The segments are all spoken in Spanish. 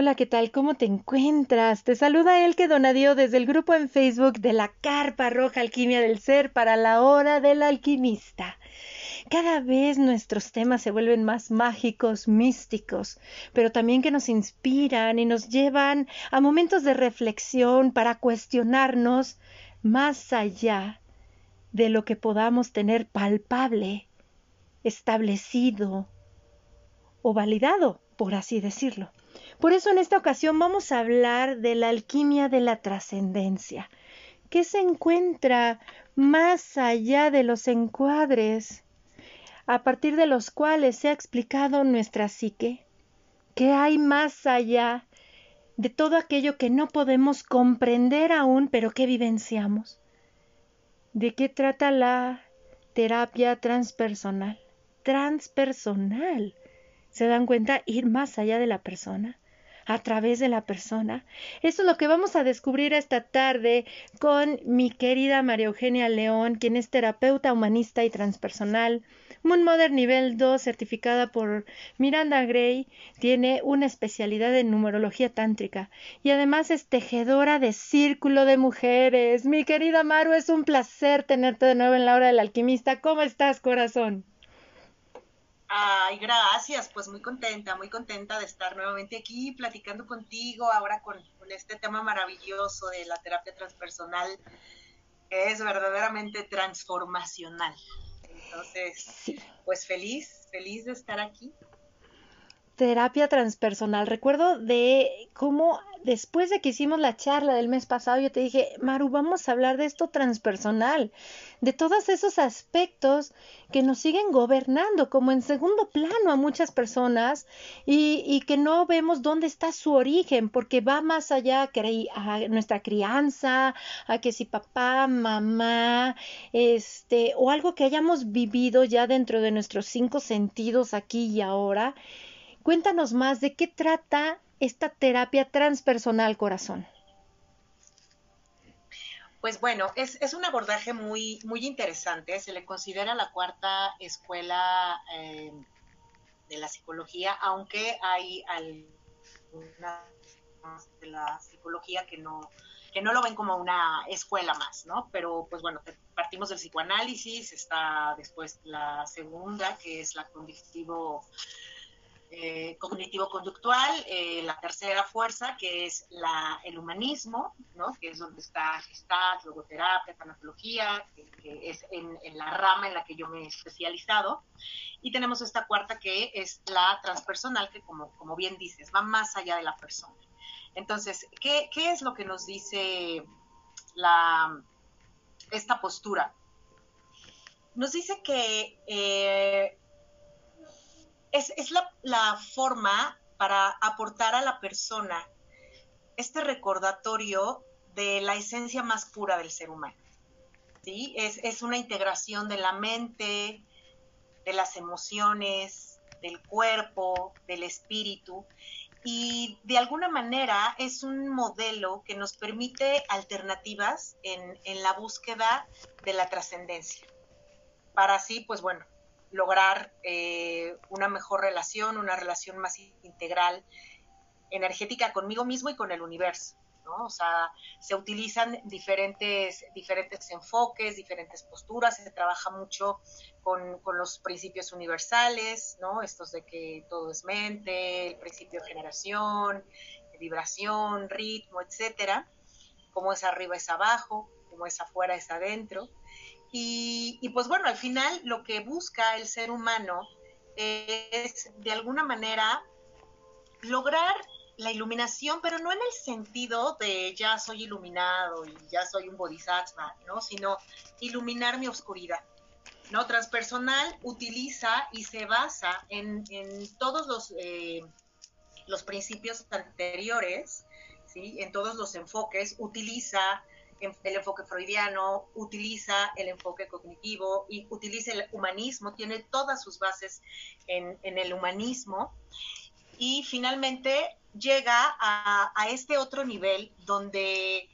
Hola, ¿qué tal? ¿Cómo te encuentras? Te saluda Elke Donadío desde el grupo en Facebook de la Carpa Roja Alquimia del Ser para la Hora del Alquimista. Cada vez nuestros temas se vuelven más mágicos, místicos, pero también que nos inspiran y nos llevan a momentos de reflexión para cuestionarnos más allá de lo que podamos tener palpable, establecido o validado, por así decirlo. Por eso en esta ocasión vamos a hablar de la alquimia de la trascendencia, que se encuentra más allá de los encuadres, a partir de los cuales se ha explicado nuestra psique, que hay más allá de todo aquello que no podemos comprender aún, pero que vivenciamos. ¿De qué trata la terapia transpersonal? Transpersonal. ¿Se dan cuenta? Ir más allá de la persona a través de la persona. Eso es lo que vamos a descubrir esta tarde con mi querida María Eugenia León, quien es terapeuta humanista y transpersonal. Moon Mother nivel 2, certificada por Miranda Gray, tiene una especialidad en numerología tántrica y además es tejedora de círculo de mujeres. Mi querida Maru, es un placer tenerte de nuevo en la hora del alquimista. ¿Cómo estás, corazón? Ay, gracias, pues muy contenta, muy contenta de estar nuevamente aquí platicando contigo ahora con, este tema maravilloso de la terapia transpersonal, que es verdaderamente transformacional. Entonces, pues feliz, feliz de estar aquí. Terapia transpersonal. Recuerdo de cómo después de que hicimos la charla del mes pasado, yo te dije, Maru, vamos a hablar de esto transpersonal, de todos esos aspectos que nos siguen gobernando como en segundo plano a muchas personas y, y que no vemos dónde está su origen, porque va más allá a nuestra crianza, a que si papá, mamá, este, o algo que hayamos vivido ya dentro de nuestros cinco sentidos aquí y ahora. Cuéntanos más de qué trata esta terapia transpersonal corazón? Pues bueno, es, un abordaje muy, muy interesante. Se le considera la cuarta escuela eh, de la psicología, aunque hay algunas de la psicología que no, que no lo ven como una escuela más, ¿no? Pero pues bueno, partimos del psicoanálisis, está después la segunda, que es la cognitivo eh, cognitivo-conductual, eh, la tercera fuerza, que es la, el humanismo, ¿no? que es donde está Gestalt, logoterapia, tanatología, que, es en, la rama en la que yo me he especializado. Y tenemos esta cuarta que es la transpersonal, que como, como bien dices, va más allá de la persona. Entonces, ¿qué, qué es lo que nos dice la, esta postura? Nos dice que eh, es, la, forma para aportar a la persona este recordatorio de la esencia más pura del ser humano. ¿sí? Es, una integración de la mente, de las emociones, del cuerpo, del espíritu, y de alguna manera es un modelo que nos permite alternativas en, en la búsqueda de la trascendencia. Para así, pues bueno, lograr eh, una mejor relación, una relación más integral, energética conmigo mismo y con el universo. ¿no? O sea, se utilizan diferentes, diferentes enfoques, diferentes posturas, se trabaja mucho con, los principios universales, ¿no? Estos de que todo es mente, el principio de generación, vibración, ritmo, etcétera. Como es arriba es abajo, como es afuera es adentro. Y, pues bueno, al final lo que busca el ser humano es de alguna manera lograr la iluminación, pero no en el sentido de ya soy iluminado y ya soy un bodhisattva, ¿no? Sino iluminar mi oscuridad. ¿no? Transpersonal utiliza y se basa en, todos los, eh, los principios anteriores, ¿sí? en todos los enfoques, utiliza el enfoque freudiano, utiliza el enfoque cognitivo y utiliza el humanismo, tiene todas sus bases en, el humanismo y finalmente llega a, a, este otro nivel donde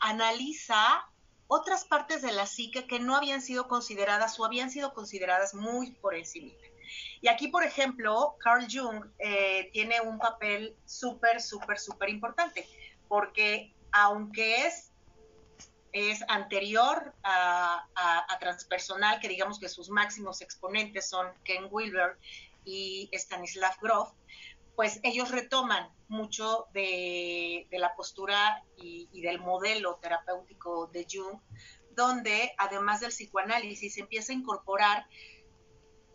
analiza otras partes de la psique que no habían sido consideradas o habían sido consideradas muy por encima. Y aquí, por ejemplo, Carl Jung eh, tiene un papel súper, súper, súper importante, porque aunque es, es anterior a, transpersonal, que digamos que sus máximos exponentes son Ken Wilber y Stanislav Grof, pues ellos retoman mucho de, la postura y, y, del modelo terapéutico de Jung, donde además del psicoanálisis empieza a incorporar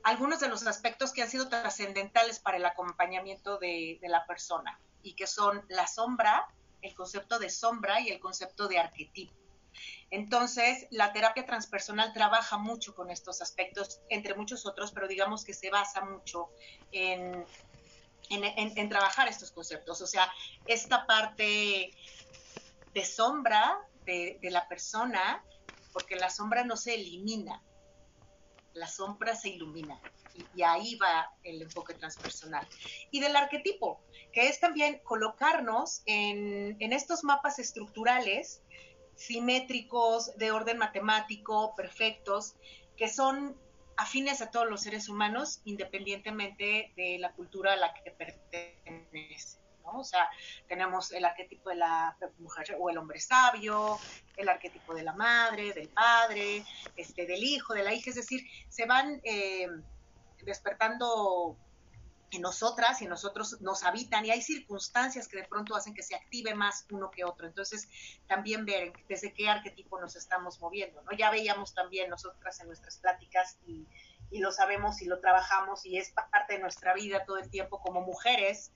algunos de los aspectos que han sido trascendentales para el acompañamiento de, la persona y que son la sombra, el concepto de sombra y el concepto de arquetipo. Entonces, la terapia transpersonal trabaja mucho con estos aspectos, entre muchos otros, pero digamos que se basa mucho en, en, trabajar estos conceptos. O sea, esta parte de sombra de, de la persona, porque la sombra no se elimina, la sombra se ilumina. Y, ahí va el enfoque transpersonal. Y del arquetipo, que es también colocarnos en, estos mapas estructurales simétricos, de orden matemático, perfectos, que son afines a todos los seres humanos, independientemente de la cultura a la que pertenece. O sea, tenemos el arquetipo de la mujer o el hombre sabio, el arquetipo de la madre, del padre, este, del hijo, de la hija, es decir, se van eh, despertando en nosotras y nosotros nos habitan y hay circunstancias que de pronto hacen que se active más uno que otro. Entonces, también ver desde qué arquetipo nos estamos moviendo, ¿no? Ya veíamos también nosotras en nuestras pláticas y, y lo sabemos y lo trabajamos y es parte de nuestra vida todo el tiempo como mujeres,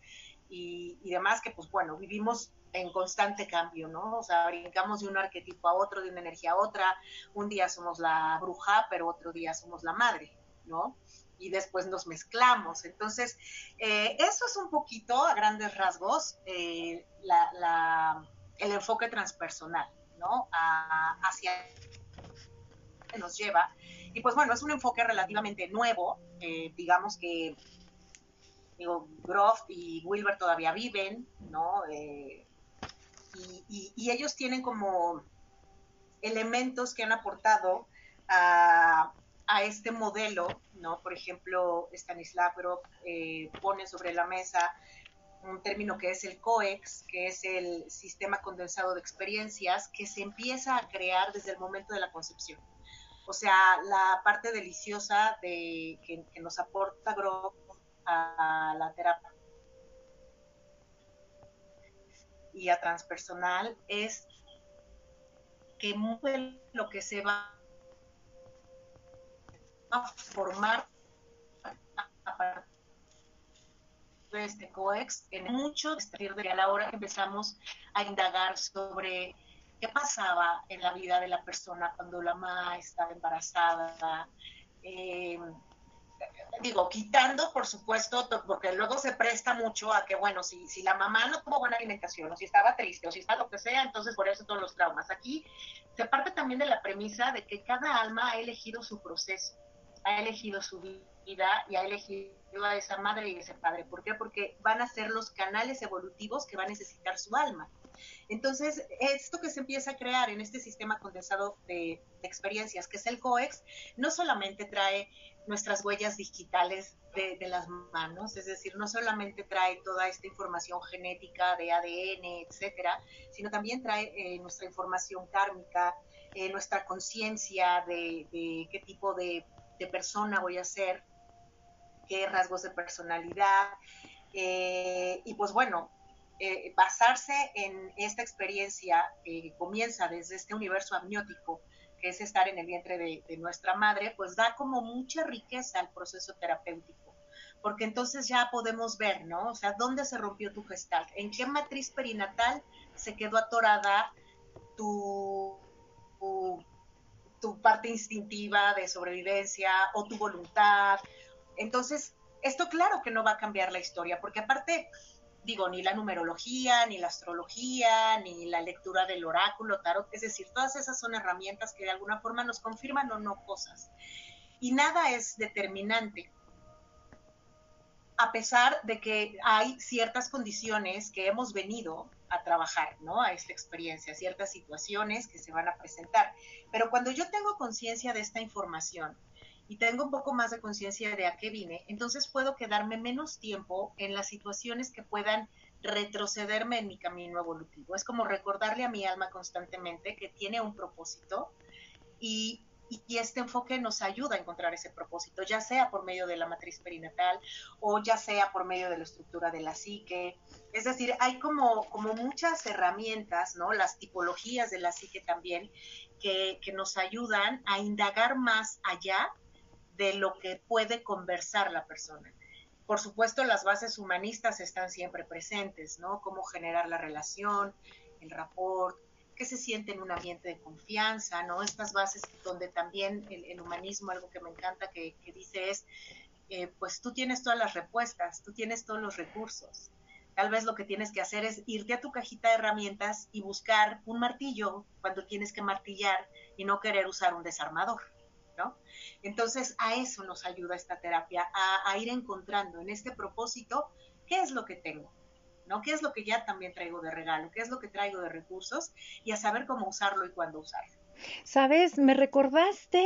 y, demás, que pues bueno, vivimos en constante cambio, ¿no? O sea, brincamos de un arquetipo a otro, de una energía a otra, un día somos la bruja, pero otro día somos la madre, ¿no? Y después nos mezclamos. Entonces, eh, eso es un poquito, a grandes rasgos, eh, el enfoque transpersonal, ¿no? hacia que nos lleva. Y pues bueno, es un enfoque relativamente nuevo, eh, digamos que digo, Groff y Wilber todavía viven, ¿no? Y, ellos tienen como elementos que han aportado a, este modelo, ¿no? Por ejemplo, Stanislav Grof eh, pone sobre la mesa un término que es el COEX, que es el sistema condensado de experiencias, que se empieza a crear desde el momento de la concepción. O sea, la parte deliciosa de, que, nos aporta Grof a la terapia y a transpersonal es que lo que se va a formar a partir de este COEX en mucho de a la hora que empezamos a indagar sobre qué pasaba en la vida de la persona cuando la mamá estaba embarazada, eh, digo, quitando, por supuesto, porque luego se presta mucho a que, bueno, si, si la mamá no tuvo buena alimentación, o si estaba triste, o si está lo que sea, entonces por eso todos los traumas. Aquí se parte también de la premisa de que cada alma ha elegido su proceso, ha elegido su vida y ha elegido a esa madre y ese padre. ¿Por qué? Porque van a ser los canales evolutivos que va a necesitar su alma. Entonces, esto que se empieza a crear en este sistema condensado de, experiencias, que es el COEX, no solamente trae nuestras huellas digitales de, las manos, es decir, no solamente trae toda esta información genética de ADN, etcétera, sino también trae eh, nuestra información kármica, eh, nuestra conciencia de, qué tipo de, persona voy a ser, qué rasgos de personalidad, eh, y pues bueno, eh, basarse en esta experiencia que comienza desde este universo amniótico, que es estar en el vientre de, nuestra madre, pues da como mucha riqueza al proceso terapéutico, porque entonces ya podemos ver, ¿no? O sea, ¿dónde se rompió tu gestal? ¿En qué matriz perinatal se quedó atorada tu parte instintiva de sobrevivencia o tu voluntad? Entonces, esto claro que no va a cambiar la historia, porque aparte digo, ni la numerología, ni la astrología, ni la lectura del oráculo, tarot, es decir, todas esas son herramientas que de alguna forma nos confirman o no cosas. Y nada es determinante, a pesar de que hay ciertas condiciones que hemos venido a trabajar, ¿no? A esta experiencia, ciertas situaciones que se van a presentar. Pero cuando yo tengo conciencia de esta información y tengo un poco más de conciencia de a qué vine, entonces puedo quedarme menos tiempo en las situaciones que puedan retrocederme en mi camino evolutivo. Es como recordarle a mi alma constantemente que tiene un propósito y, y, este enfoque nos ayuda a encontrar ese propósito, ya sea por medio de la matriz perinatal o ya sea por medio de la estructura de la psique. Es decir, hay como, como muchas herramientas, ¿no? Las tipologías de la psique también, que, que nos ayudan a indagar más allá de lo que puede conversar la persona. Por supuesto, las bases humanistas están siempre presentes, ¿no? Cómo generar la relación, el rapport, qué se siente en un ambiente de confianza, ¿no? Estas bases donde también el, humanismo, algo que me encanta que, dice es, eh, pues tú tienes todas las respuestas, tú tienes todos los recursos. Tal vez lo que tienes que hacer es irte a tu cajita de herramientas y buscar un martillo cuando tienes que martillar y no querer usar un desarmador. ¿no? Entonces, a eso nos ayuda esta terapia, a, ir encontrando en este propósito qué es lo que tengo, ¿no? ¿Qué es lo que ya también traigo de regalo? ¿Qué es lo que traigo de recursos? Y a saber cómo usarlo y cuándo usarlo. Sabes, me recordaste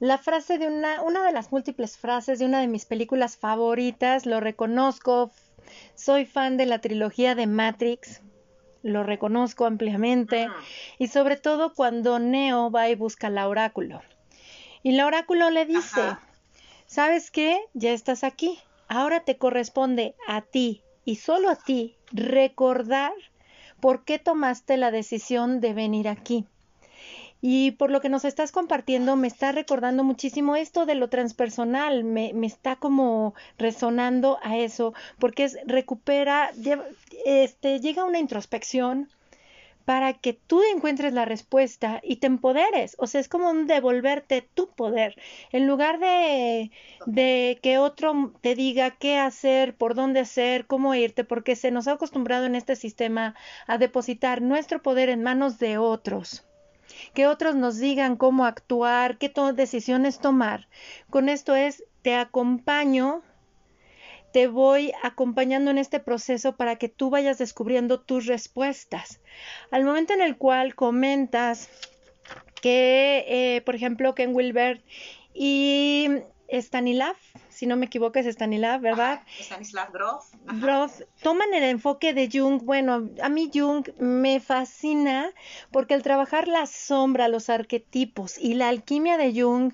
la frase de una, una de las múltiples frases de una de mis películas favoritas, lo reconozco, soy fan de la trilogía de Matrix, lo reconozco ampliamente, y sobre todo cuando Neo va y busca el oráculo. Y el oráculo le dice, ¿sabes qué? Ya estás aquí. Ahora te corresponde a ti y solo a ti recordar por qué tomaste la decisión de venir aquí. Y por lo que nos estás compartiendo, me está recordando muchísimo esto de lo transpersonal, me, me está como resonando a eso, porque es recupera, este, llega una introspección, para que tú encuentres la respuesta y te empoderes. O sea, es como un devolverte tu poder. En lugar de, de, que otro te diga qué hacer, por dónde hacer, cómo irte, porque se nos ha acostumbrado en este sistema a depositar nuestro poder en manos de otros. Que otros nos digan cómo actuar, qué decisiones tomar. Con esto es, te acompaño te voy acompañando en este proceso para que tú vayas descubriendo tus respuestas. Al momento en el cual comentas que, eh, por ejemplo, Ken Wilbert y Stanislav, si no me equivoco es Stanislav, ¿verdad? Stanislav Grof. Grof, toman el enfoque de Jung. Bueno, a mí Jung me fascina porque al trabajar la sombra, los arquetipos y la alquimia de Jung,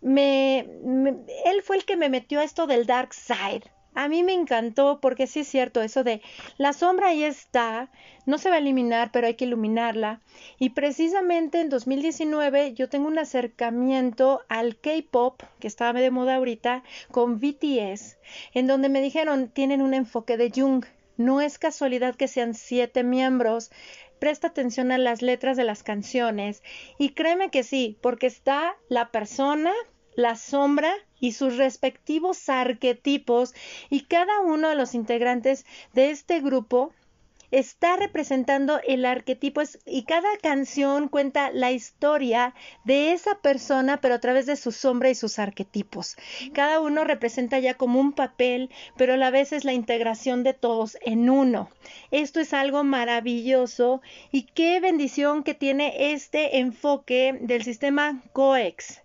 me, él fue el que me metió a esto del dark side. A mí me encantó porque sí es cierto eso de la sombra ahí está, no se va a eliminar, pero hay que iluminarla. Y precisamente en 2019 yo tengo un acercamiento al K-pop, que estaba de moda ahorita, con BTS, en donde me dijeron, tienen un enfoque de Jung. No es casualidad que sean siete miembros. Presta atención a las letras de las canciones y créeme que sí, porque está la persona, la sombra y sus respectivos arquetipos y cada uno de los integrantes de este grupo está representando el arquetipo y cada canción cuenta la historia de esa persona, pero a través de su sombra y sus arquetipos. Cada uno representa ya como un papel, pero a la vez es la integración de todos en uno. Esto es algo maravilloso y qué bendición que tiene este enfoque del sistema COEX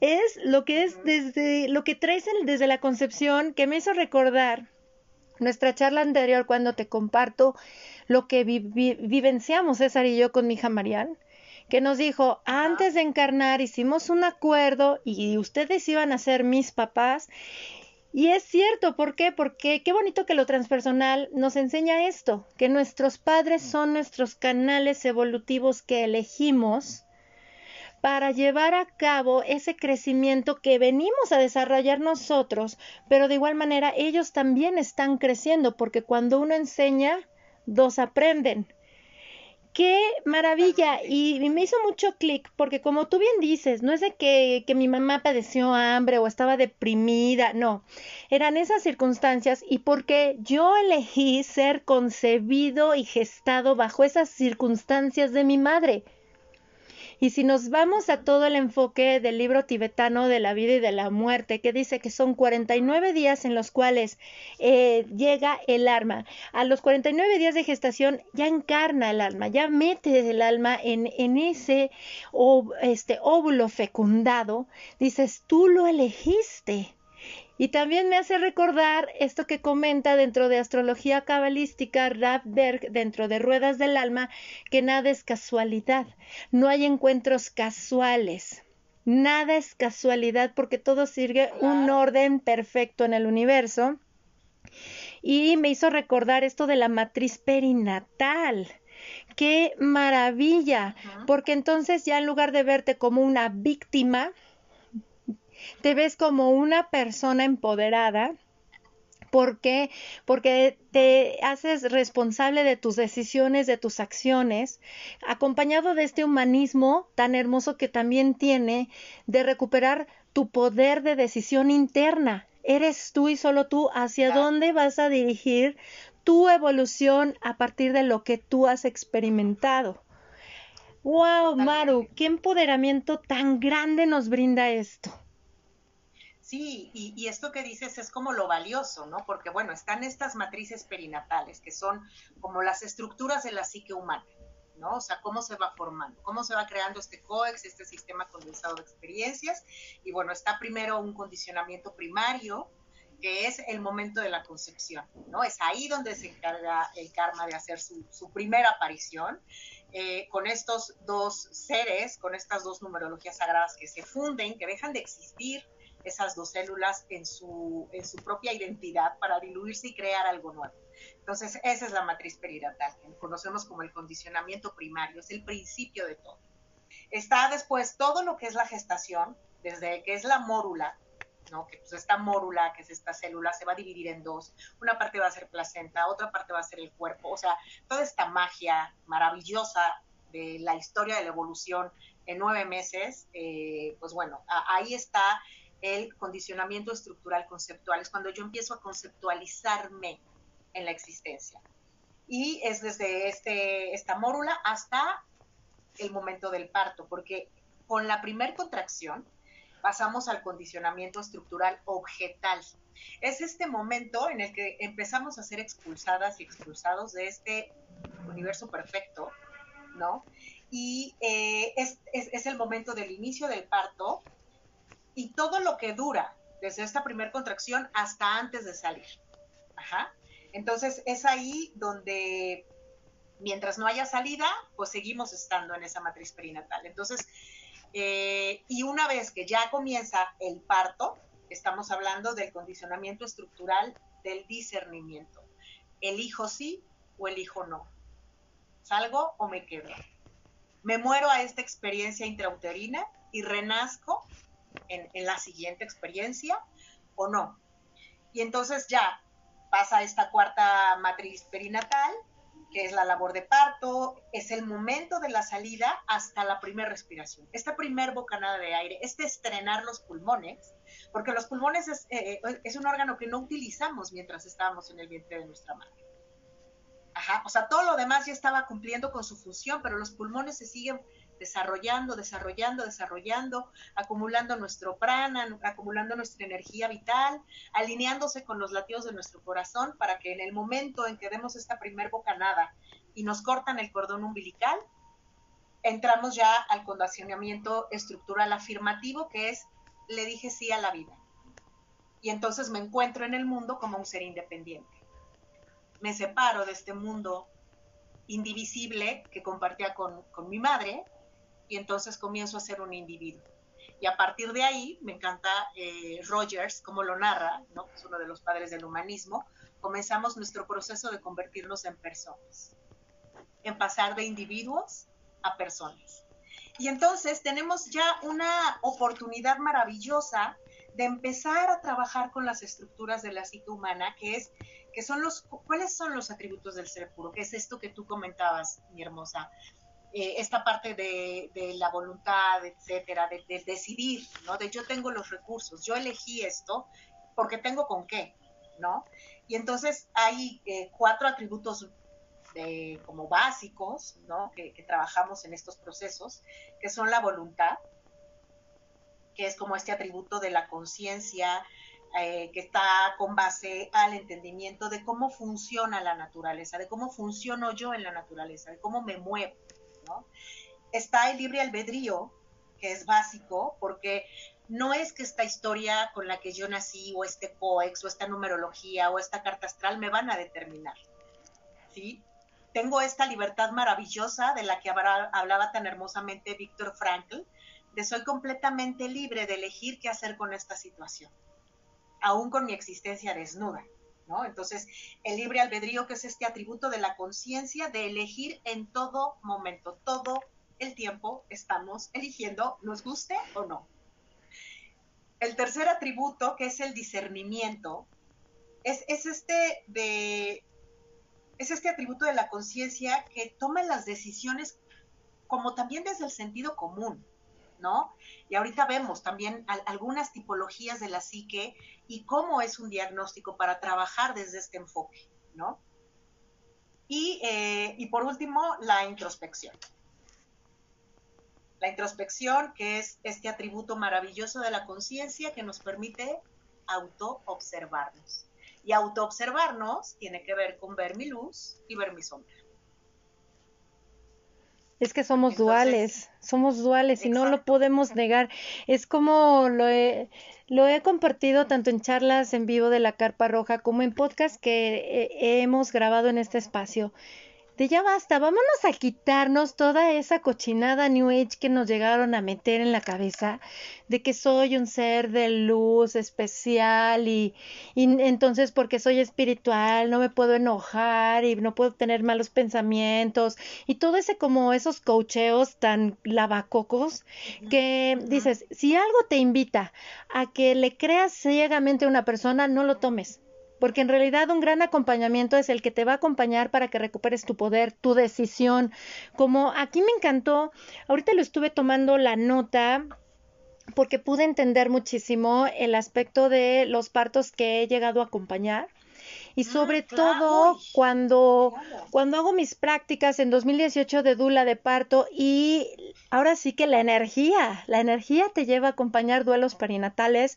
es lo que es desde lo que traes desde la concepción que me hizo recordar nuestra charla anterior cuando te comparto lo que vivenciamos César y yo con mi hija Marian, que nos dijo, antes de encarnar hicimos un acuerdo y ustedes iban a ser mis papás. Y es cierto, ¿por qué? Porque qué bonito que lo transpersonal nos enseña esto, que nuestros padres son nuestros canales evolutivos que elegimos para llevar a cabo ese crecimiento que venimos a desarrollar nosotros, pero de igual manera ellos también están creciendo, porque cuando uno enseña, dos aprenden. Qué maravilla. Y, me hizo mucho clic, porque como tú bien dices, no es de que, que mi mamá padeció hambre o estaba deprimida, no, eran esas circunstancias y porque yo elegí ser concebido y gestado bajo esas circunstancias de mi madre. Y si nos vamos a todo el enfoque del libro tibetano de la vida y de la muerte, que dice que son 49 días en los cuales eh, llega el alma, a los 49 días de gestación ya encarna el alma, ya mete el alma en, en ese este, óvulo fecundado, dices, tú lo elegiste. Y también me hace recordar esto que comenta dentro de astrología cabalística Rav Berg, dentro de Ruedas del Alma, que nada es casualidad, no hay encuentros casuales. Nada es casualidad porque todo sigue un orden perfecto en el universo. Y me hizo recordar esto de la matriz perinatal. ¡Qué maravilla! Porque entonces ya en lugar de verte como una víctima, te ves como una persona empoderada. ¿Por qué? Porque te haces responsable de tus decisiones, de tus acciones, acompañado de este humanismo tan hermoso que también tiene de recuperar tu poder de decisión interna. Eres tú y solo tú hacia dónde vas a dirigir tu evolución a partir de lo que tú has experimentado. ¡Wow, Maru! ¡Qué empoderamiento tan grande nos brinda esto! Sí, y, esto que dices es como lo valioso, ¿no? Porque bueno, están estas matrices perinatales, que son como las estructuras de la psique humana, ¿no? O sea, cómo se va formando, cómo se va creando este COEX, este sistema condensado de experiencias. Y bueno, está primero un condicionamiento primario, que es el momento de la concepción, ¿no? Es ahí donde se encarga el karma de hacer su, primera aparición. Eh, con estos dos seres, con estas dos numerologías sagradas que se funden, que dejan de existir esas dos células en su, en su propia identidad para diluirse y crear algo nuevo. Entonces, esa es la matriz perinatal, que conocemos como el condicionamiento primario, es el principio de todo. Está después todo lo que es la gestación, desde que es la mórula, ¿no? que pues esta mórula, que es esta célula, se va a dividir en dos. Una parte va a ser placenta, otra parte va a ser el cuerpo. O sea, toda esta magia maravillosa de la historia de la evolución en nueve meses, eh, pues bueno, ahí está el condicionamiento estructural conceptual, es cuando yo empiezo a conceptualizarme en la existencia. Y es desde este, esta mórula hasta el momento del parto, porque con la primer contracción pasamos al condicionamiento estructural objetal. Es este momento en el que empezamos a ser expulsadas y expulsados de este universo perfecto, ¿no? Y eh, es, es el momento del inicio del parto, y todo lo que dura desde esta primera contracción hasta antes de salir. Entonces es ahí donde mientras no haya salida, pues seguimos estando en esa matriz perinatal. Entonces, eh, y una vez que ya comienza el parto, estamos hablando del condicionamiento estructural del discernimiento. Elijo sí o elijo no. ¿Salgo o me quedo? Me muero a esta experiencia intrauterina y renazco en, la siguiente experiencia o no. Y entonces ya pasa esta cuarta matriz perinatal, que es la labor de parto, es el momento de la salida hasta la primera respiración. Esta primer bocanada de aire, este estrenar los pulmones, porque los pulmones es, eh, eh, es, un órgano que no utilizamos mientras estábamos en el vientre de nuestra madre. Ajá, o sea, todo lo demás ya estaba cumpliendo con su función, pero los pulmones se siguen desarrollando, desarrollando, desarrollando, acumulando nuestro prana, acumulando nuestra energía vital, alineándose con los latidos de nuestro corazón para que en el momento en que demos esta primer bocanada y nos cortan el cordón umbilical, entramos ya al condicionamiento estructural afirmativo que es le dije sí a la vida. Y entonces me encuentro en el mundo como un ser independiente. Me separo de este mundo indivisible que compartía con, con mi madre y entonces comienzo a ser un individuo. Y a partir de ahí, me encanta eh, Rogers, como lo narra, ¿no? es uno de los padres del humanismo, comenzamos nuestro proceso de convertirnos en personas, en pasar de individuos a personas. Y entonces tenemos ya una oportunidad maravillosa de empezar a trabajar con las estructuras de la psique humana, que es que son los cuáles son los atributos del ser puro, que es esto que tú comentabas, mi hermosa, eh, esta parte de, la voluntad, etcétera, de, decidir, ¿no? De yo tengo los recursos, yo elegí esto porque tengo con qué, ¿no? Y entonces hay eh, cuatro atributos como básicos, ¿no? Que, trabajamos en estos procesos, que son la voluntad, que es como este atributo de la conciencia, eh, que está con base al entendimiento de cómo funciona la naturaleza, de cómo funciono yo en la naturaleza, de cómo me muevo, ¿no? Está el libre albedrío, que es básico, porque no es que esta historia con la que yo nací, o este coex, o esta numerología, o esta carta astral me van a determinar, ¿sí? Tengo esta libertad maravillosa de la que hablaba tan hermosamente Víctor Frankl, de soy completamente libre de elegir qué hacer con esta situación, aún con mi existencia desnuda. Entonces, el libre albedrío, que es este atributo de la conciencia de elegir en todo momento, todo el tiempo estamos eligiendo, nos guste o no. El tercer atributo, que es el discernimiento, es, es este de es este atributo de la conciencia que toma las decisiones como también desde el sentido común, ¿no? Y ahorita vemos también algunas tipologías de la psique y cómo es un diagnóstico para trabajar desde este enfoque, ¿no? Y, eh, y por último, la introspección. La introspección, que es este atributo maravilloso de la conciencia que nos permite auto-observarnos. Y autoobservarnos tiene que ver con ver mi luz y ver mi sombra. Es que somos duales, somos duales y no lo podemos negar. Es como lo he, lo he compartido tanto en charlas en vivo de la Carpa Roja como en podcast que hemos grabado en este espacio ya basta, vámonos a quitarnos toda esa cochinada New Age que nos llegaron a meter en la cabeza de que soy un ser de luz especial y, y entonces porque soy espiritual no me puedo enojar y no puedo tener malos pensamientos y todo ese como esos cocheos tan lavacocos que dices, si algo te invita a que le creas ciegamente a una persona, no lo tomes porque en realidad un gran acompañamiento es el que te va a acompañar para que recuperes tu poder, tu decisión. Como aquí me encantó, ahorita lo estuve tomando la nota porque pude entender muchísimo el aspecto de los partos que he llegado a acompañar y ah, sobre todo cuando, cuando hago mis prácticas en 2018 de Dula de parto y ahora sí que la energía, la energía te lleva a acompañar duelos perinatales.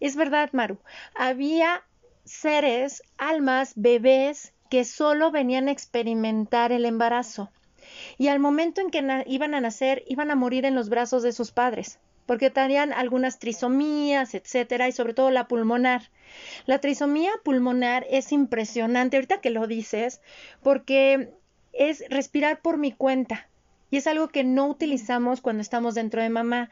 Es verdad, Maru, había seres, almas, bebés que solo venían a experimentar el embarazo. Y al momento en que iban a nacer, iban a morir en los brazos de sus padres, porque tenían algunas trisomías, etcétera, y sobre todo la pulmonar. La trisomía pulmonar es impresionante, ahorita que lo dices, porque es respirar por mi cuenta. Y es algo que no utilizamos cuando estamos dentro de mamá.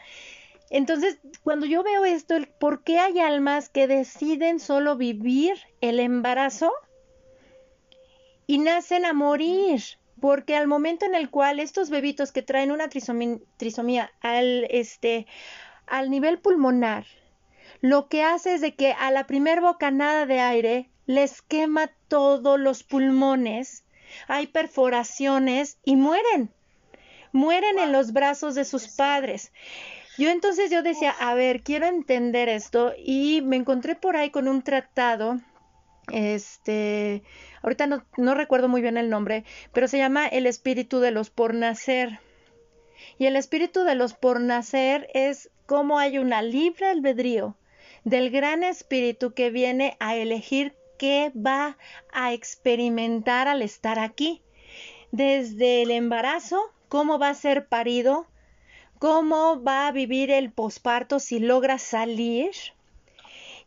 Entonces, cuando yo veo esto, ¿por qué hay almas que deciden solo vivir el embarazo y nacen a morir? Porque al momento en el cual estos bebitos que traen una trisomía, al, este, al nivel pulmonar, lo que hace es de que a la primer bocanada de aire les quema todos los pulmones, hay perforaciones y mueren. Mueren en los brazos de sus padres. Yo entonces yo decía, a ver, quiero entender esto y me encontré por ahí con un tratado, este, ahorita no, no recuerdo muy bien el nombre, pero se llama El espíritu de los por nacer. Y el espíritu de los por nacer es como hay una libre albedrío del gran espíritu que viene a elegir qué va a experimentar al estar aquí. Desde el embarazo, cómo va a ser parido, cómo va a vivir el posparto si logra salir.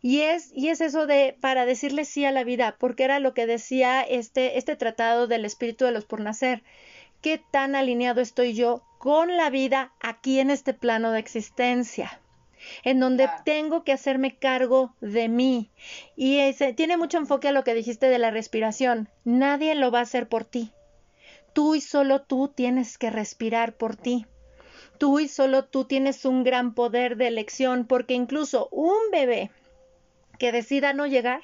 Y es, y es eso de para decirle sí a la vida, porque era lo que decía este, este tratado del espíritu de los por nacer. ¿Qué tan alineado estoy yo con la vida aquí en este plano de existencia? en donde tengo que hacerme cargo de mí. Y ese, tiene mucho enfoque a lo que dijiste de la respiración. Nadie lo va a hacer por ti. Tú y solo tú tienes que respirar por ti. Tú y solo tú tienes un gran poder de elección porque incluso un bebé que decida no llegar,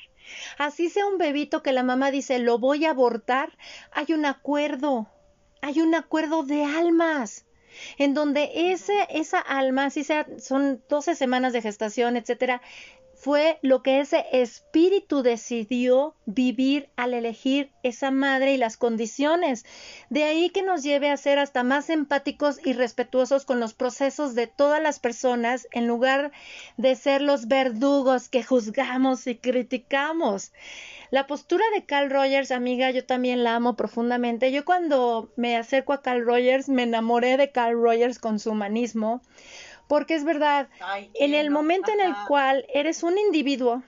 así sea un bebito que la mamá dice lo voy a abortar, hay un acuerdo, hay un acuerdo de almas en donde ese, esa alma, así sea, son 12 semanas de gestación, etcétera, fue lo que ese espíritu decidió vivir al elegir esa madre y las condiciones. De ahí que nos lleve a ser hasta más empáticos y respetuosos con los procesos de todas las personas en lugar de ser los verdugos que juzgamos y criticamos. La postura de Carl Rogers, amiga, yo también la amo profundamente. Yo cuando me acerco a Carl Rogers me enamoré de Carl Rogers con su humanismo porque es verdad, en el momento en el cual eres un individuo,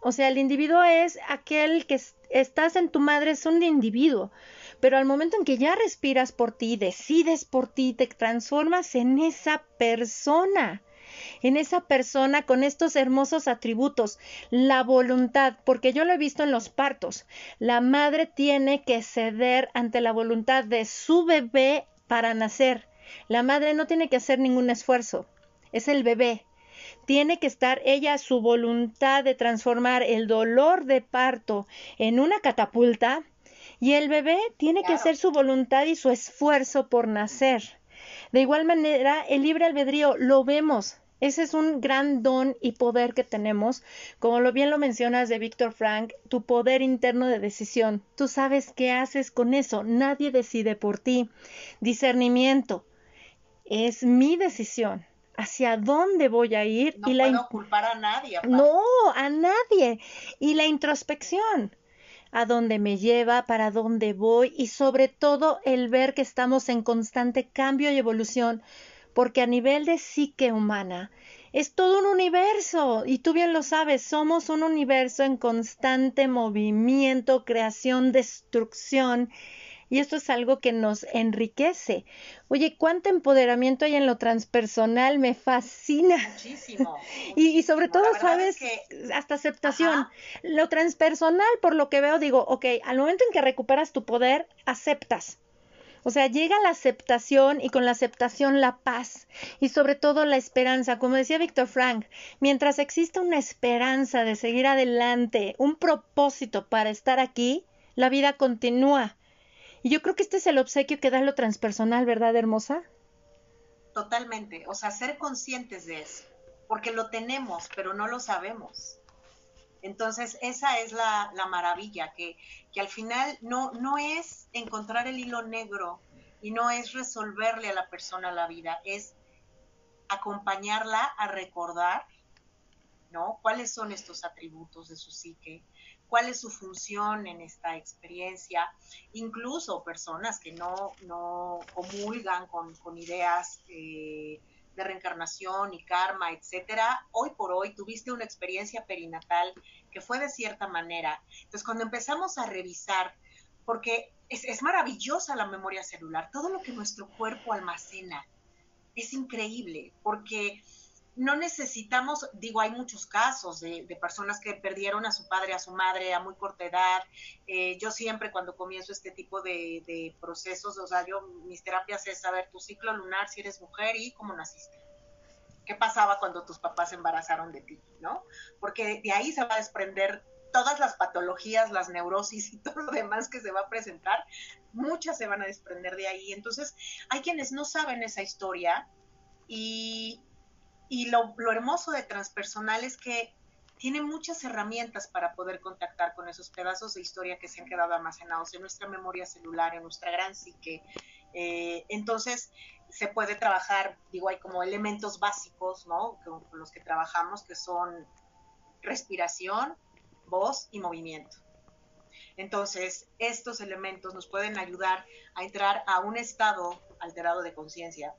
o sea, el individuo es aquel que estás en tu madre, es un individuo. Pero al momento en que ya respiras por ti, decides por ti, te transformas en esa persona en esa persona con estos hermosos atributos, la voluntad, porque yo lo he visto en los partos. La madre tiene que ceder ante la voluntad de su bebé para nacer. La madre no tiene que hacer ningún esfuerzo es el bebé. Tiene que estar ella su voluntad de transformar el dolor de parto en una catapulta y el bebé tiene que hacer su voluntad y su esfuerzo por nacer. De igual manera, el libre albedrío lo vemos. Ese es un gran don y poder que tenemos. Como lo bien lo mencionas de Víctor Frank, tu poder interno de decisión. Tú sabes qué haces con eso. Nadie decide por ti. Discernimiento. Es mi decisión hacia dónde voy a ir no y puedo culpar a nadie. No, a nadie. Y la introspección, a dónde me lleva, para dónde voy y sobre todo el ver que estamos en constante cambio y evolución, porque a nivel de psique humana es todo un universo y tú bien lo sabes, somos un universo en constante movimiento, creación, destrucción y esto es algo que nos enriquece. Oye, cuánto empoderamiento hay en lo transpersonal, me fascina. Muchísimo. y, sobre todo, sabes, hasta aceptación. Lo transpersonal, por lo que veo, digo, ok, al momento en que recuperas tu poder, aceptas. O sea, llega la aceptación y con la aceptación la paz y sobre todo la esperanza. Como decía Víctor Frank, mientras exista una esperanza de seguir adelante, un propósito para estar aquí, la vida continúa. Y yo creo que este es el obsequio que da lo transpersonal, ¿verdad, hermosa? Totalmente, o sea, ser conscientes de eso, porque lo tenemos, pero no lo sabemos. Entonces, esa es la, maravilla, que, que, al final no, no es encontrar el hilo negro y no es resolverle a la persona la vida, es acompañarla a recordar, ¿no? ¿Cuáles son estos atributos de su psique? Cuál es su función en esta experiencia, incluso personas que no, no comulgan con, ideas eh, de reencarnación y karma, etcétera, hoy por hoy tuviste una experiencia perinatal que fue de cierta manera. Entonces, cuando empezamos a revisar, porque es, es maravillosa la memoria celular, todo lo que nuestro cuerpo almacena, es increíble, porque no necesitamos, digo, hay muchos casos de, personas que perdieron a su padre, a su madre a muy corta edad. Eh, yo siempre cuando comienzo este tipo de, procesos, o sea, yo mis terapias es saber tu ciclo lunar, si eres mujer y cómo naciste. ¿Qué pasaba cuando tus papás se embarazaron de ti? ¿No? Porque de ahí se va a desprender todas las patologías, las neurosis y todo lo demás que se va a presentar, muchas se van a desprender de ahí. Entonces, hay quienes no saben esa historia y, y lo, hermoso de transpersonal es que tiene muchas herramientas para poder contactar con esos pedazos de historia que se han quedado almacenados en nuestra memoria celular, en nuestra gran psique. Eh, entonces, se puede trabajar, digo, hay como elementos básicos, ¿no? Con, los que trabajamos, que son respiración, voz y movimiento. Entonces, estos elementos nos pueden ayudar a entrar a un estado alterado de conciencia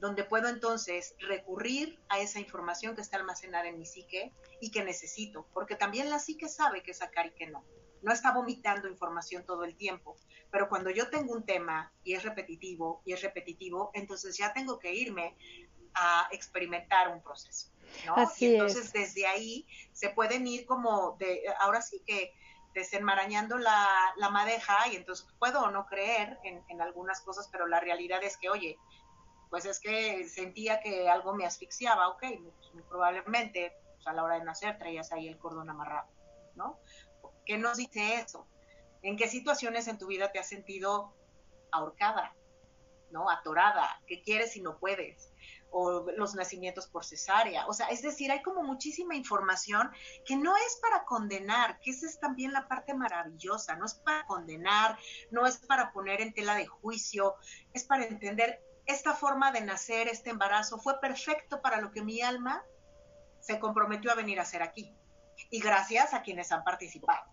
donde puedo entonces recurrir a esa información que está almacenada en mi psique y que necesito, porque también la psique sabe que sacar y que no. No está vomitando información todo el tiempo, pero cuando yo tengo un tema y es repetitivo y es repetitivo, entonces ya tengo que irme a experimentar un proceso. ¿no? y entonces desde ahí se pueden ir como de, ahora sí que desenmarañando la, la madeja y entonces puedo o no creer en, en algunas cosas, pero la realidad es que, oye, pues es que sentía que algo me asfixiaba, ok, pues, probablemente pues, a la hora de nacer traías ahí el cordón amarrado, ¿no? ¿Qué nos dice eso? ¿En qué situaciones en tu vida te has sentido ahorcada? ¿no? Atorada, ¿qué quieres si no puedes? o los nacimientos por cesárea. O sea, es decir, hay como muchísima información que no es para condenar, que esa es también la parte maravillosa, no es para condenar, no es para poner en tela de juicio, es para entender esta forma de nacer, este embarazo, fue perfecto para lo que mi alma se comprometió a venir a hacer aquí. Y gracias a quienes han participado.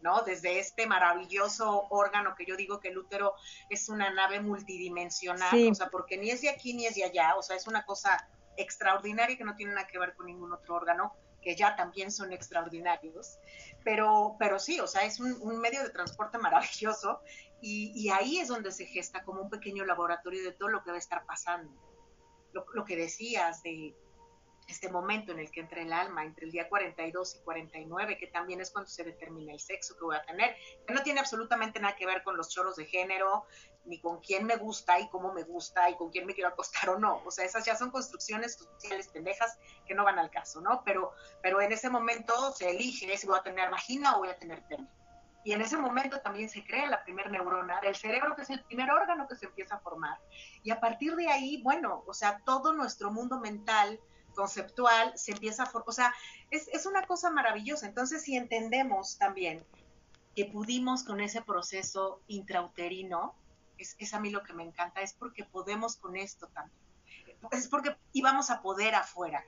¿no? Desde este maravilloso órgano que yo digo que el útero es una nave multidimensional, o sea, porque ni es de aquí ni es de allá, o sea, es una cosa extraordinaria que no tiene nada que ver con ningún otro órgano, que ya también son extraordinarios, pero, pero sí, o sea, es un, medio de transporte maravilloso y, y, ahí es donde se gesta como un pequeño laboratorio de todo lo que va a estar pasando. Lo, lo que decías de, este momento en el que entra el alma, entre el día 42 y 49, que también es cuando se determina el sexo que voy a tener, que no tiene absolutamente nada que ver con los choros de género, ni con quién me gusta y cómo me gusta y con quién me quiero acostar o no. O sea, esas ya son construcciones sociales pendejas que no van al caso, ¿no? Pero, pero en ese momento se elige si voy a tener vagina o voy a tener pene. Y en ese momento también se crea la primera neurona del cerebro, que es el primer órgano que se empieza a formar. Y a partir de ahí, bueno, o sea, todo nuestro mundo mental, conceptual se empieza a formar, o sea, es, es una cosa maravillosa. Entonces, si entendemos también que pudimos con ese proceso intrauterino, es, es, a mí lo que me encanta, es porque podemos con esto también. Es porque íbamos a poder afuera,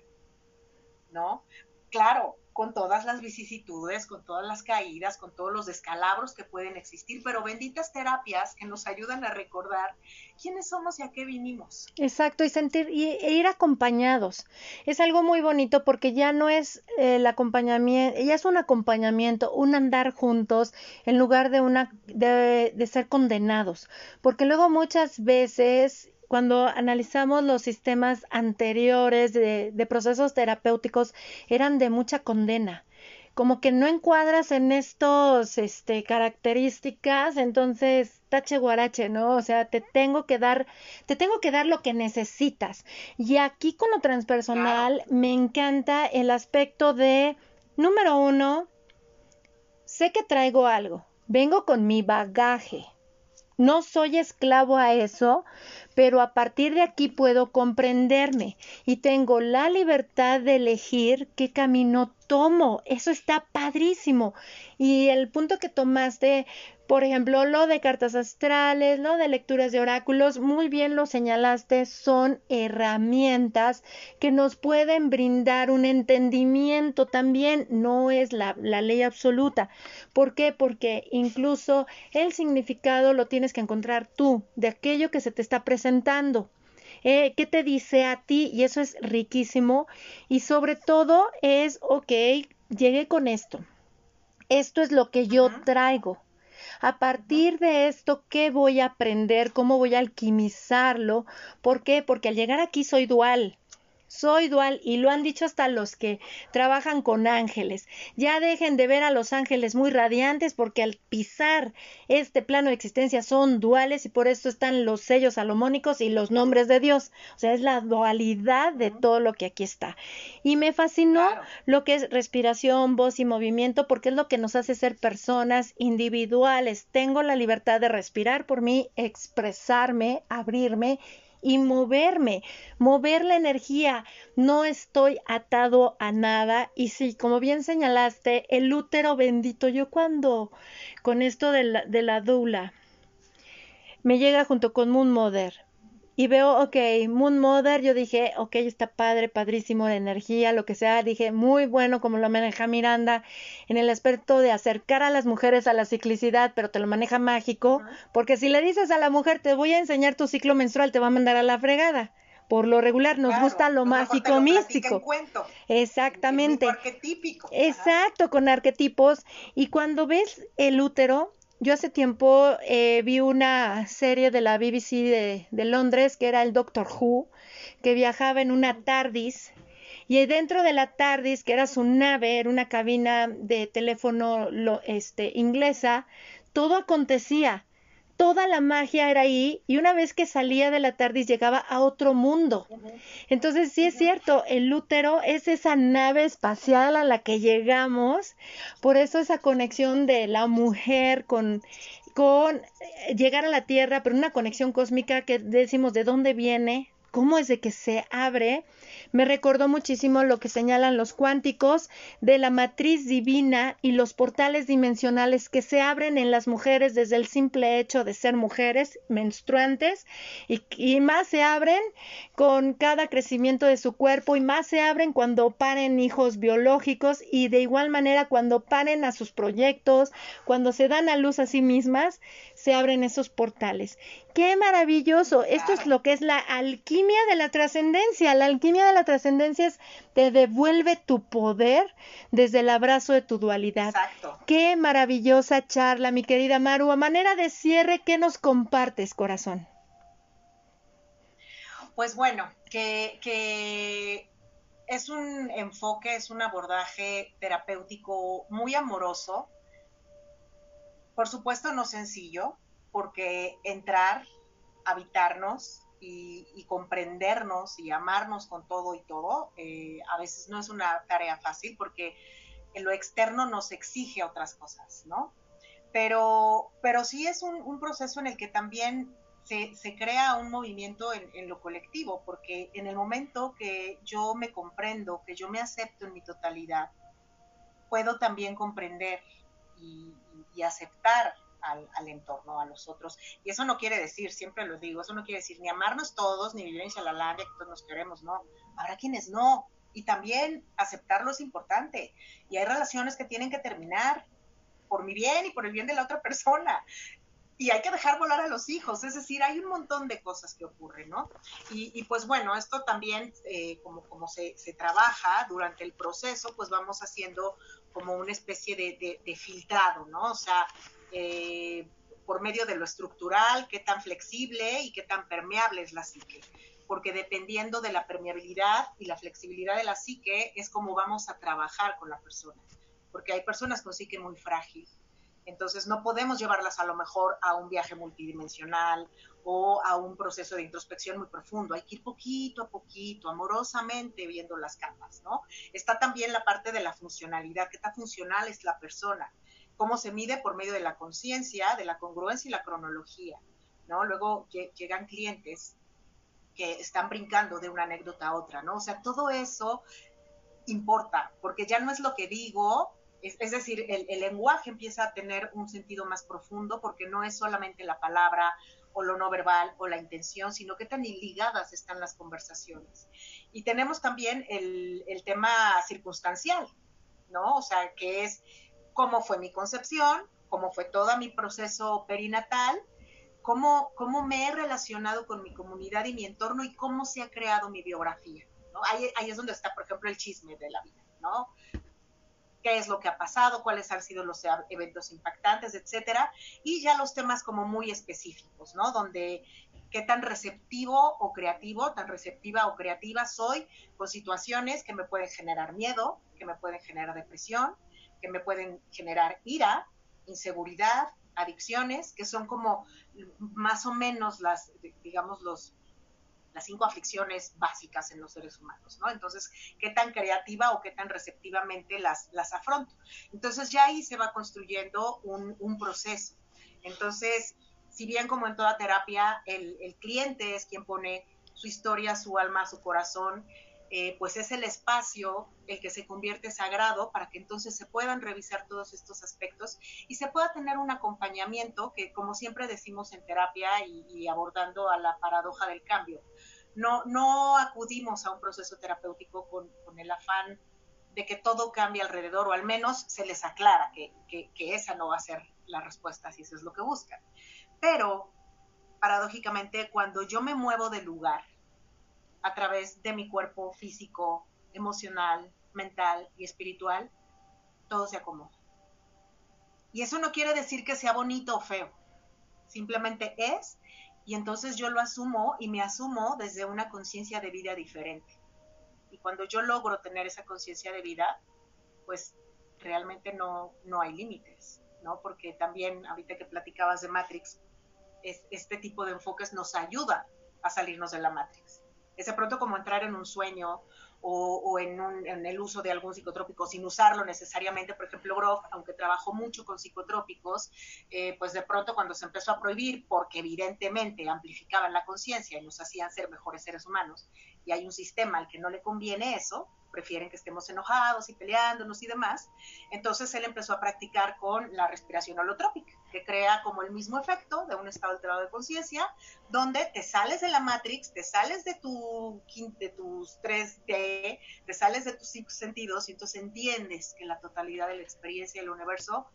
¿no? Claro, con todas las vicisitudes, con todas las caídas, con todos los descalabros que pueden existir, pero benditas terapias que nos ayudan a recordar quiénes somos y a qué vinimos. Exacto, y sentir y, e ir acompañados. Es algo muy bonito porque ya no es el acompañamiento, ya es un acompañamiento, un andar juntos en lugar de una de, de ser condenados, porque luego muchas veces cuando analizamos los sistemas anteriores de, procesos terapéuticos, eran de mucha condena. Como que no encuadras en estos este, características, entonces tache guarache, ¿no? O sea, te tengo que dar, te tengo que dar lo que necesitas. Y aquí con lo transpersonal me encanta el aspecto de, número uno, sé que traigo algo, vengo con mi bagaje. No soy esclavo a eso, pero a partir de aquí puedo comprenderme y tengo la libertad de elegir qué camino tomo. Eso está padrísimo. Y el punto que tomaste por ejemplo, lo de cartas astrales, lo de lecturas de oráculos, muy bien lo señalaste, son herramientas que nos pueden brindar un entendimiento también, no es la, ley absoluta. ¿Por qué? Porque incluso el significado lo tienes que encontrar tú, de aquello que se te está presentando. Eh, ¿Qué te dice a ti? Y eso es riquísimo. Y sobre todo es, ok, llegué con esto. Esto es lo que yo traigo a partir de esto, ¿qué voy a aprender? ¿Cómo voy a alquimizarlo? ¿Por qué? Porque al llegar aquí soy dual soy dual y lo han dicho hasta los que trabajan con ángeles. Ya dejen de ver a los ángeles muy radiantes porque al pisar este plano de existencia son duales y por eso están los sellos salomónicos y los nombres de Dios. O sea, es la dualidad de todo lo que aquí está. Y me fascinó lo que es respiración, voz y movimiento porque es lo que nos hace ser personas individuales. Tengo la libertad de respirar por mí, expresarme, abrirme y moverme, mover la energía. No estoy atado a nada. Y sí, como bien señalaste, el útero bendito, yo cuando con esto de la, de la me llega junto con Moon Mother y veo, ok, Moon Mother, yo dije, ok, está padre, padrísimo de energía, lo que sea, dije, muy bueno como lo maneja Miranda en el aspecto de acercar a las mujeres a la ciclicidad, pero te lo maneja mágico, porque si le dices a la mujer, te voy a enseñar tu ciclo menstrual, te va a mandar a la fregada. Por lo regular nos gusta lo mágico místico. Exactamente. arquetípico. Exacto, con arquetipos. Y cuando ves el útero, yo hace tiempo eh, vi una serie de la BBC de, de, Londres que era el Doctor Who, que viajaba en una TARDIS y dentro de la TARDIS, que era su nave, era una cabina de teléfono lo, este, inglesa, todo acontecía toda la magia era ahí y una vez que salía de la TARDIS llegaba a otro mundo. Entonces sí es cierto, el útero es esa nave espacial a la que llegamos, por eso esa conexión de la mujer con con eh, llegar a la Tierra, pero una conexión cósmica que decimos de dónde viene, cómo es de que se abre, me recordó muchísimo lo que señalan los cuánticos de la matriz divina y los portales dimensionales que se abren en las mujeres desde el simple hecho de ser mujeres menstruantes y, más se abren con cada crecimiento de su cuerpo y más se abren cuando paren hijos biológicos y de igual manera cuando paren a sus proyectos, cuando se dan a luz a sí mismas, se abren esos portales. ¡Qué maravilloso! Esto es lo que es la alquimia de la trascendencia. La alquimia de la trascendencia es te devuelve tu poder desde el abrazo de tu dualidad. Exacto. Qué maravillosa charla, mi querida Maru. A manera de cierre, ¿qué nos compartes, corazón? Pues bueno, que, que es un enfoque, es un abordaje terapéutico muy amoroso, por supuesto no sencillo, porque entrar, habitarnos y, comprendernos y amarnos con todo y todo, eh, a veces no es una tarea fácil porque en lo externo nos exige otras cosas, ¿no? Pero, pero sí es un, proceso en el que también se, crea un movimiento en, lo colectivo, porque en el momento que yo me comprendo, que yo me acepto en mi totalidad, puedo también comprender y, y aceptar al, al, entorno, a nosotros. Y eso no quiere decir, siempre lo digo, eso no quiere decir ni amarnos todos, ni vivir en Shalalandia, que todos nos queremos, no. Habrá quienes no. Y también aceptarlo es importante. Y hay relaciones que tienen que terminar por mi bien y por el bien de la otra persona y hay que dejar volar a los hijos, es decir, hay un montón de cosas que ocurren, ¿no? Y, pues bueno, esto también, eh, como, como se, trabaja durante el proceso, pues vamos haciendo como una especie de, filtrado, ¿no? O sea, eh, por medio de lo estructural, qué tan flexible y qué tan permeable es la psique. Porque dependiendo de la permeabilidad y la flexibilidad de la psique es como vamos a trabajar con la persona. Porque hay personas con psique muy frágil, entonces no podemos llevarlas a lo mejor a un viaje multidimensional o a un proceso de introspección muy profundo. Hay que ir poquito a poquito, amorosamente viendo las capas, ¿no? Está también la parte de la funcionalidad, qué tan funcional es la persona, cómo se mide por medio de la conciencia, de la congruencia y la cronología, ¿no? Luego llegan clientes que están brincando de una anécdota a otra, ¿no? O sea, todo eso importa, porque ya no es lo que digo, es, decir, el, lenguaje empieza a tener un sentido más profundo porque no es solamente la palabra o lo no verbal o la intención, sino que tan ligadas están las conversaciones. Y tenemos también el, tema circunstancial, ¿no? O sea, que es cómo fue mi concepción, cómo fue todo mi proceso perinatal, cómo, cómo me he relacionado con mi comunidad y mi entorno y cómo se ha creado mi biografía. ¿no? Ahí, ahí es donde está, por ejemplo, el chisme de la vida, ¿no? qué es lo que ha pasado, cuáles han sido los eventos impactantes, etcétera, y ya los temas como muy específicos, ¿no? Donde qué tan receptivo o creativo, tan receptiva o creativa soy con situaciones que me pueden generar miedo, que me pueden generar depresión, que me pueden generar ira, inseguridad, adicciones, que son como más o menos las, digamos, los, las cinco aflicciones básicas en los seres humanos, ¿no? Entonces, ¿qué tan creativa o qué tan receptivamente las, las afronto? Entonces, ya ahí se va construyendo un, proceso. Entonces, si bien como en toda terapia, el, el cliente es quien pone su historia, su alma, su corazón, eh, pues es el espacio el que se convierte sagrado para que entonces se puedan revisar todos estos aspectos y se pueda tener un acompañamiento que, como siempre decimos en terapia y, abordando a la paradoja del cambio, no, no acudimos a un proceso terapéutico con, el afán de que todo cambie alrededor, o al menos se les aclara que, que esa no va a ser la respuesta si eso es lo que buscan. Pero, paradójicamente, cuando yo me muevo del lugar, a través de mi cuerpo físico, emocional, mental y espiritual, todo se acomoda. Y eso no quiere decir que sea bonito o feo, simplemente es y entonces yo lo asumo y me asumo desde una conciencia de vida diferente. Y cuando yo logro tener esa conciencia de vida, pues realmente no, no hay límites, ¿no? Porque también, ahorita que platicabas de Matrix, este tipo de enfoques nos ayuda a salirnos de la Matrix es de pronto como entrar en un sueño o, en, el uso de algún psicotrópico sin usarlo necesariamente. Por ejemplo, Groff, aunque trabajó mucho con psicotrópicos, eh, pues de pronto cuando se empezó a prohibir, porque evidentemente amplificaban la conciencia y nos hacían ser mejores seres humanos, y hay un sistema al que no le conviene eso, prefieren que estemos enojados y peleándonos y demás. Entonces él empezó a practicar con la respiración holotrópica, que crea como el mismo efecto de un estado alterado de conciencia, donde te sales de la Matrix, te sales de, tu, de tus 3D, te sales de tus cinco sentidos y entonces entiendes que la totalidad de la experiencia del universo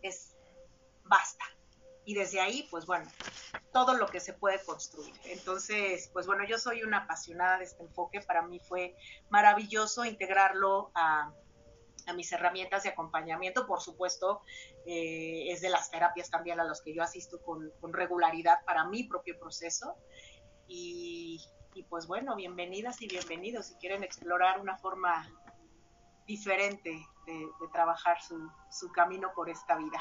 es basta y desde ahí, pues bueno, todo lo que se puede construir. Entonces, pues bueno, yo soy una apasionada de este enfoque, para mí fue maravilloso integrarlo a, mis herramientas de acompañamiento, por supuesto, eh, es de las terapias también a las que yo asisto con, regularidad para mi propio proceso. Y, y, pues bueno, bienvenidas y bienvenidos si quieren explorar una forma diferente de, trabajar su, su, camino por esta vida.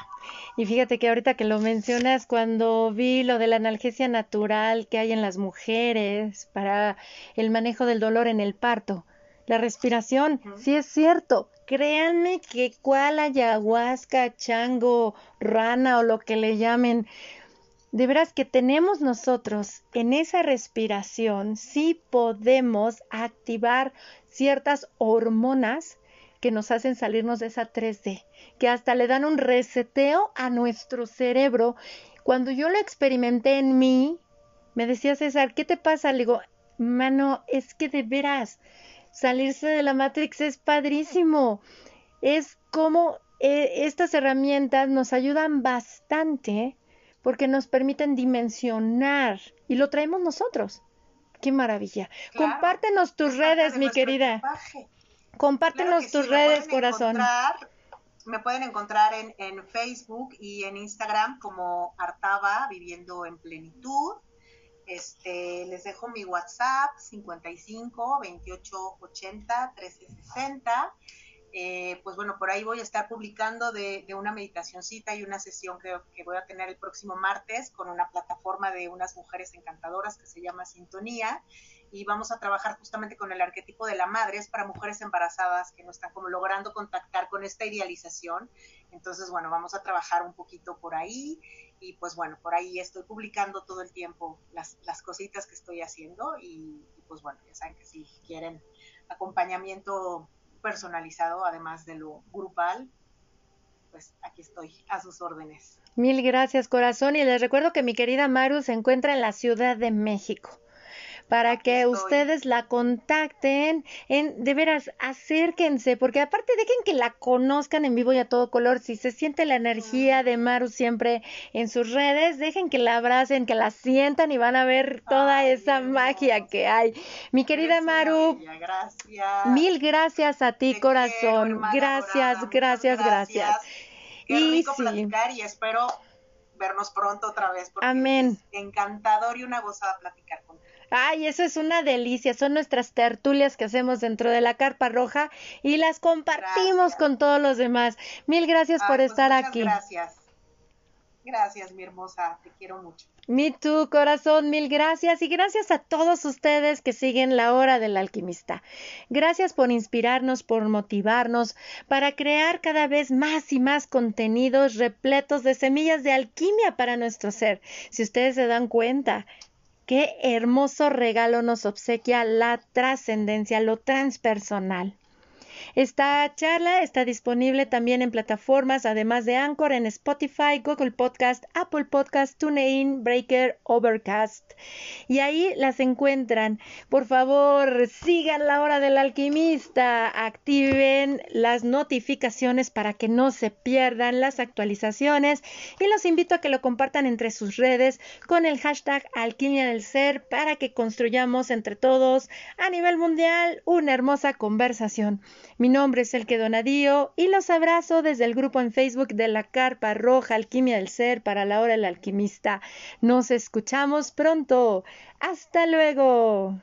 Y fíjate que ahorita que lo mencionas, cuando vi lo de la analgesia natural que hay en las mujeres para el manejo del dolor en el parto, la respiración, sí es cierto. Créanme que cual ayahuasca, chango, rana o lo que le llamen, de veras que tenemos nosotros en esa respiración, sí podemos activar ciertas hormonas que nos hacen salirnos de esa 3D, que hasta le dan un reseteo a nuestro cerebro. Cuando yo lo experimenté en mí, me decía César, ¿qué te pasa? Le digo, mano, es que de veras, salirse de la Matrix es padrísimo. Es como eh, estas herramientas nos ayudan bastante porque nos permiten dimensionar y lo traemos nosotros. Qué maravilla. Compártenos tus redes, mi querida. Compártenos tus redes, corazón. Me pueden encontrar en, en, Facebook y en Instagram como Artaba Viviendo en Plenitud. Este, les dejo mi WhatsApp 55 28 80 13 60. pues bueno, por ahí voy a estar publicando de, de una meditacioncita y una sesión que, que, voy a tener el próximo martes con una plataforma de unas mujeres encantadoras que se llama Sintonía y vamos a trabajar justamente con el arquetipo de la madre, es para mujeres embarazadas que no están como logrando contactar con esta idealización. Entonces, bueno, vamos a trabajar un poquito por ahí y pues bueno, por ahí estoy publicando todo el tiempo las, las cositas que estoy haciendo y, pues bueno, ya saben que si quieren acompañamiento personalizado, además de lo grupal, pues aquí estoy a sus órdenes. Mil gracias, corazón. Y les recuerdo que mi querida Maru se encuentra en la Ciudad de México para que ustedes la contacten. En, de veras, acérquense, porque aparte dejen que la conozcan en vivo y a todo color. Si se siente la energía de Maru siempre en sus redes, dejen que la abracen, que la sientan y van a ver toda esa magia que hay. Mi querida Maru, mil gracias a ti, corazón. gracias, gracias, gracias, y platicar y espero vernos pronto otra vez. Amén. encantador y una gozada platicar contigo. Ay, eso es una delicia. Son nuestras tertulias que hacemos dentro de la carpa roja y las compartimos con todos los demás. Mil gracias por pues estar aquí. Gracias. Gracias, mi hermosa. Te quiero mucho. Mi tu corazón, mil gracias y gracias a todos ustedes que siguen la hora del alquimista. Gracias por inspirarnos, por motivarnos para crear cada vez más y más contenidos repletos de semillas de alquimia para nuestro ser. Si ustedes se dan cuenta, Qué hermoso regalo nos obsequia la trascendencia, lo transpersonal. Esta charla está disponible también en plataformas, además de Anchor, en Spotify, Google Podcast, Apple Podcast, TuneIn, Breaker, Overcast. Y ahí las encuentran. Por favor, sigan la hora del alquimista, activen las notificaciones para que no se pierdan las actualizaciones y los invito a que lo compartan entre sus redes con el hashtag alquimia del ser para que construyamos entre todos a nivel mundial una hermosa conversación. Mi nombre es Elke Donadío y los abrazo desde el grupo en Facebook de la Carpa Roja Alquimia del Ser para la hora del alquimista. Nos escuchamos pronto. Hasta luego.